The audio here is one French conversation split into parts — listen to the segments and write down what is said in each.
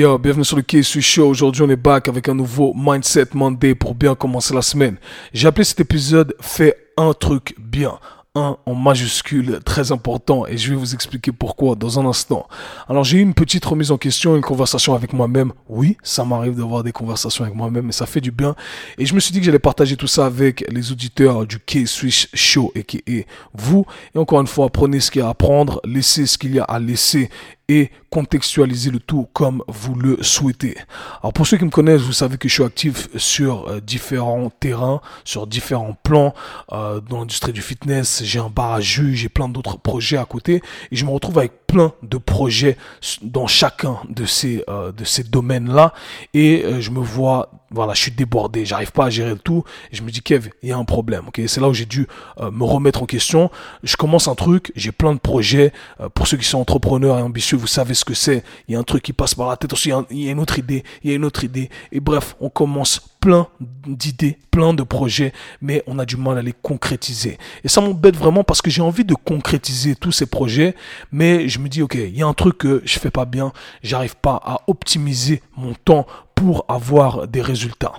Yo, bienvenue sur le KSU Show. Aujourd'hui, on est back avec un nouveau Mindset Monday pour bien commencer la semaine. J'ai appelé cet épisode Fais un truc bien. Un en majuscule, très important, et je vais vous expliquer pourquoi dans un instant. Alors j'ai eu une petite remise en question, une conversation avec moi-même. Oui, ça m'arrive d'avoir des conversations avec moi-même, mais ça fait du bien. Et je me suis dit que j'allais partager tout ça avec les auditeurs du K-Switch Show, et qui est vous. Et encore une fois, prenez ce qu'il y a à apprendre, laissez ce qu'il y a à laisser, contextualiser le tout comme vous le souhaitez. Alors pour ceux qui me connaissent, vous savez que je suis actif sur euh, différents terrains, sur différents plans euh, dans l'industrie du fitness. J'ai un bar à jus, j'ai plein d'autres projets à côté et je me retrouve avec plein de projets dans chacun de ces euh, domaines-là et je me vois voilà, je suis débordé, j'arrive pas à gérer le tout je me dis Kev, il y a un problème. OK, c'est là où j'ai dû me remettre en question. Je commence un truc, j'ai plein de projets pour ceux qui sont entrepreneurs et ambitieux vous savez ce que c'est. Il y a un truc qui passe par la tête aussi, il y a une autre idée, il y a une autre idée. Et bref, on commence plein d'idées, plein de projets, mais on a du mal à les concrétiser. Et ça m'embête vraiment parce que j'ai envie de concrétiser tous ces projets, mais je me dis, ok, il y a un truc que je fais pas bien, j'arrive pas à optimiser mon temps pour avoir des résultats.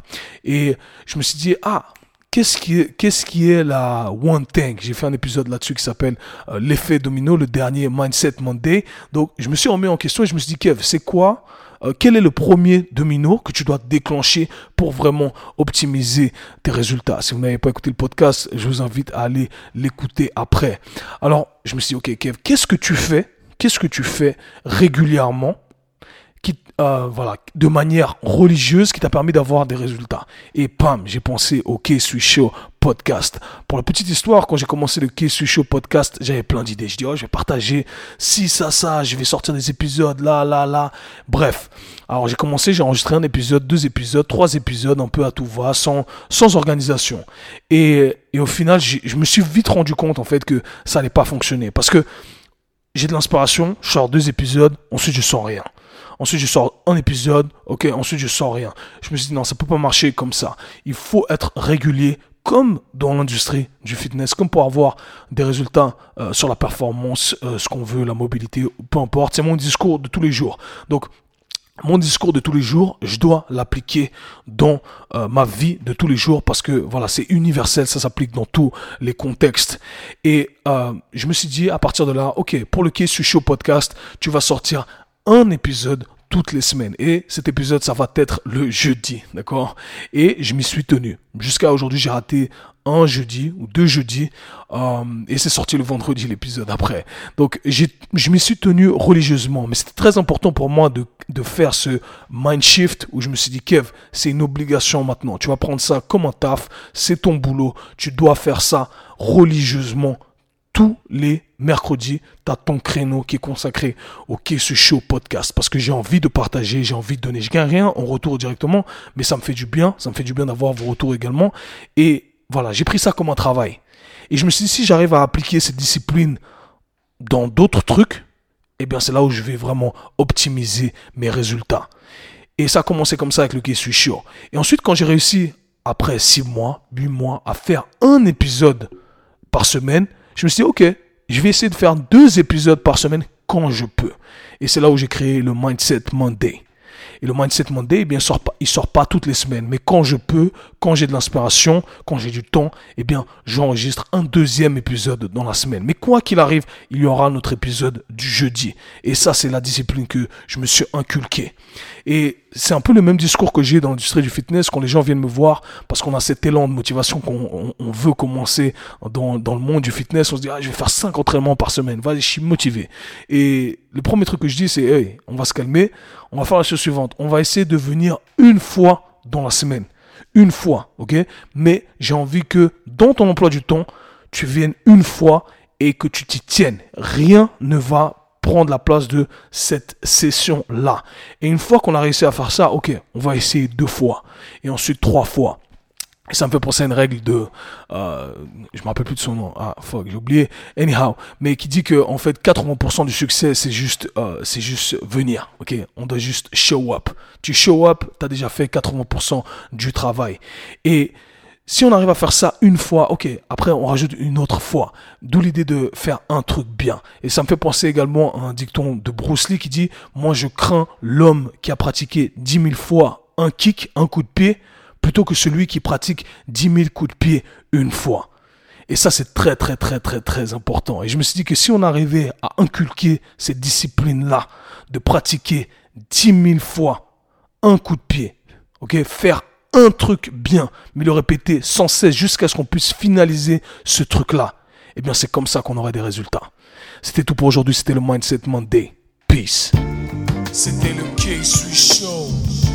Et je me suis dit, ah, qu'est-ce qui est, qu'est-ce qui est la one thing? J'ai fait un épisode là-dessus qui s'appelle euh, l'effet domino, le dernier Mindset Monday. Donc, je me suis remis en question et je me suis dit, Kev, c'est quoi euh, quel est le premier domino que tu dois déclencher pour vraiment optimiser tes résultats? Si vous n'avez pas écouté le podcast, je vous invite à aller l'écouter après. Alors, je me suis dit, ok, Kev, qu'est-ce que tu fais Qu'est-ce que tu fais régulièrement euh, voilà, de manière religieuse qui t'a permis d'avoir des résultats. Et pam, j'ai pensé au K-Sui Show podcast. Pour la petite histoire, quand j'ai commencé le K-Sui Show podcast, j'avais plein d'idées. Je dis, oh, je vais partager si, ça, ça, je vais sortir des épisodes là, là, là. Bref. Alors, j'ai commencé, j'ai enregistré un épisode, deux épisodes, trois épisodes, un peu à tout va, sans, sans organisation. Et, et au final, je me suis vite rendu compte, en fait, que ça n'allait pas fonctionner. Parce que j'ai de l'inspiration, je sors deux épisodes, ensuite je sens rien. Ensuite, je sors un épisode. Ok, ensuite, je sors rien. Je me suis dit, non, ça peut pas marcher comme ça. Il faut être régulier comme dans l'industrie du fitness, comme pour avoir des résultats euh, sur la performance, euh, ce qu'on veut, la mobilité, peu importe. C'est mon discours de tous les jours. Donc, mon discours de tous les jours, je dois l'appliquer dans euh, ma vie de tous les jours parce que voilà, c'est universel, ça s'applique dans tous les contextes. Et je me suis dit à partir de là, ok, pour le Case Show podcast, tu vas sortir un épisode toutes les semaines. Et cet épisode, ça va être le jeudi, d'accord? Et je m'y suis tenu. Jusqu'à aujourd'hui, j'ai raté un jeudi ou deux jeudis. Euh, et c'est sorti le vendredi, l'épisode après. Donc, je m'y suis tenu religieusement. Mais c'était très important pour moi de, de faire ce mind shift où je me suis dit, Kev, c'est une obligation maintenant. Tu vas prendre ça comme un taf. C'est ton boulot. Tu dois faire ça religieusement tous les mercredis, tu as ton créneau qui est consacré au ce Show podcast parce que j'ai envie de partager, j'ai envie de donner. Je gagne rien en retour directement, mais ça me fait du bien, ça me fait du bien d'avoir vos retours également. Et voilà, j'ai pris ça comme un travail. Et je me suis dit, si j'arrive à appliquer cette discipline dans d'autres trucs, eh bien c'est là où je vais vraiment optimiser mes résultats. Et ça a commencé comme ça avec le Kesu Show. Et ensuite, quand j'ai réussi, après 6 mois, 8 mois, à faire un épisode par semaine, je me suis dit, ok, je vais essayer de faire deux épisodes par semaine quand je peux. Et c'est là où j'ai créé le Mindset Monday. Et le Mindset Monday, eh bien, sort pas, il sort pas toutes les semaines. Mais quand je peux, quand j'ai de l'inspiration, quand j'ai du temps, eh bien, j'enregistre un deuxième épisode dans la semaine. Mais quoi qu'il arrive, il y aura notre épisode du jeudi. Et ça, c'est la discipline que je me suis inculqué. Et c'est un peu le même discours que j'ai dans l'industrie du fitness quand les gens viennent me voir parce qu'on a cet élan de motivation qu'on on, veut commencer dans, le monde du fitness. On se dit, ah, je vais faire 5 entraînements par semaine. Vas-y, je suis motivé. Et le premier truc que je dis, c'est, hey, on va se calmer. On va faire la chose suivante. On va essayer de venir une fois dans la semaine. Une fois, ok? Mais j'ai envie que dans ton emploi du temps, tu viennes une fois et que tu t'y tiennes. Rien ne va prendre la place de cette session-là. Et une fois qu'on a réussi à faire ça, ok, on va essayer deux fois. Et ensuite trois fois. Ça me fait penser à une règle de, euh, je me rappelle plus de son nom, ah fuck, j'ai oublié, anyhow, mais qui dit que en fait 80% du succès c'est juste, euh, c'est juste venir, ok, on doit juste show up. Tu show up, tu as déjà fait 80% du travail. Et si on arrive à faire ça une fois, ok, après on rajoute une autre fois. D'où l'idée de faire un truc bien. Et ça me fait penser également à un dicton de Bruce Lee qui dit, moi je crains l'homme qui a pratiqué dix mille fois un kick, un coup de pied, plutôt que celui qui pratique dix mille coups de pied une fois. Et ça, c'est très, très, très, très, très important. Et je me suis dit que si on arrivait à inculquer cette discipline-là, de pratiquer dix mille fois un coup de pied, ok, faire un truc bien, mais le répéter sans cesse jusqu'à ce qu'on puisse finaliser ce truc-là, eh bien c'est comme ça qu'on aurait des résultats. C'était tout pour aujourd'hui, c'était le Mindset Monday. Peace. C'était le K-Swiss Show.